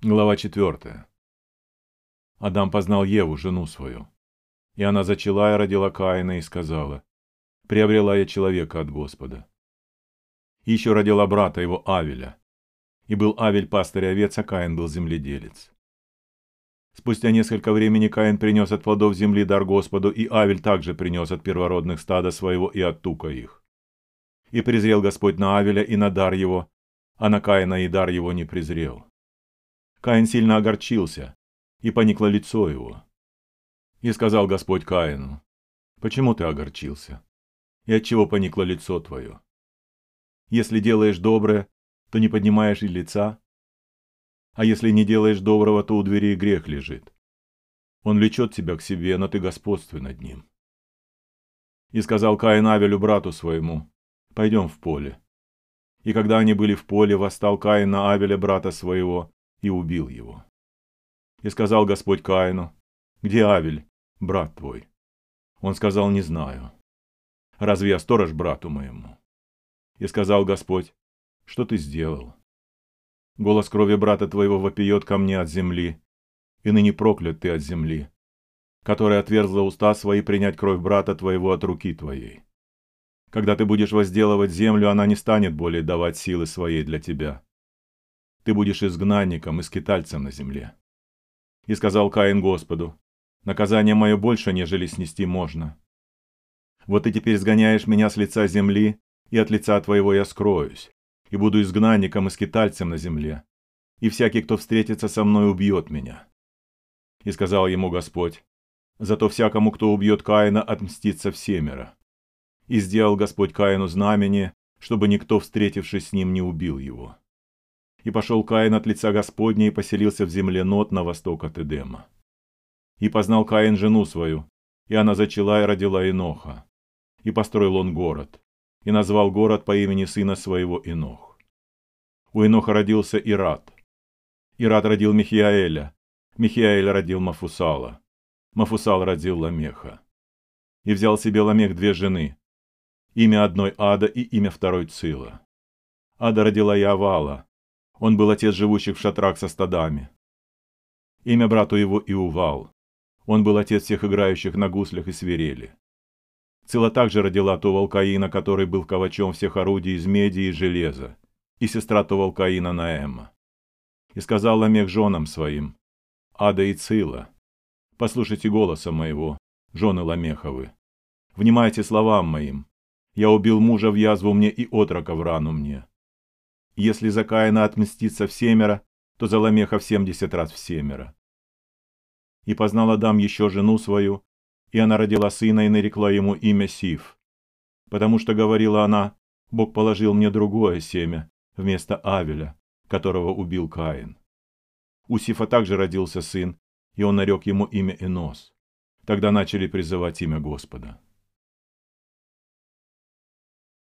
Глава 4. Адам познал Еву, жену свою. И она зачала и родила Каина и сказала, «Приобрела я человека от Господа». И еще родила брата его Авеля. И был Авель пастырь овец, а Каин был земледелец. Спустя несколько времени Каин принес от плодов земли дар Господу, и Авель также принес от первородных стада своего и от тука их. И презрел Господь на Авеля и на дар его, а на Каина и дар его не презрел. Каин сильно огорчился, и поникло лицо его. И сказал Господь Каину, «Почему ты огорчился? И отчего поникло лицо твое? Если делаешь доброе, то не поднимаешь и лица, а если не делаешь доброго, то у двери грех лежит. Он влечет тебя к себе, но ты господствуй над ним». И сказал Каин Авелю брату своему, «Пойдем в поле». И когда они были в поле, восстал Каин на Авеля брата своего и убил его. И сказал Господь Каину, «Где Авель, брат твой?» Он сказал, «Не знаю. Разве я сторож брату моему?» И сказал Господь, «Что ты сделал?» Голос крови брата твоего вопиет ко мне от земли, и ныне проклят ты от земли, которая отверзла уста свои принять кровь брата твоего от руки твоей. Когда ты будешь возделывать землю, она не станет более давать силы своей для тебя ты будешь изгнанником и скитальцем на земле. И сказал Каин Господу, наказание мое больше, нежели снести можно. Вот ты теперь сгоняешь меня с лица земли, и от лица твоего я скроюсь, и буду изгнанником и скитальцем на земле, и всякий, кто встретится со мной, убьет меня. И сказал ему Господь, зато всякому, кто убьет Каина, отмстится всемеро. И сделал Господь Каину знамение, чтобы никто, встретившись с ним, не убил его. И пошел Каин от лица Господня и поселился в земле Нот на восток от Эдема. И познал Каин жену свою, и она зачала и родила Иноха. И построил он город, и назвал город по имени сына своего Инох. У Иноха родился Ират. Ират родил Михиаэля, Михиаэль родил Мафусала, Мафусал родил Ламеха. И взял себе Ламех две жены, имя одной Ада и имя второй Цила. Ада родила Явала, он был отец живущих в шатрах со стадами. Имя брату его Иувал. Он был отец всех играющих на гуслях и свирели. Цила также родила Тувалкаина, который был ковачом всех орудий из меди и железа, и сестра Тувалкаина Наэма. И сказал Ламех женам своим, Ада и Цила, послушайте голоса моего, жены Ламеховы. Внимайте словам моим. Я убил мужа в язву мне и отрока в рану мне. Если за Каина отмстится в семеро, то за Ламеха в семьдесят раз в семеро. И познал Адам еще жену свою, и она родила сына и нарекла ему имя Сиф. Потому что, говорила она, Бог положил мне другое семя вместо Авеля, которого убил Каин. У Сифа также родился сын, и он нарек ему имя Энос. Тогда начали призывать имя Господа.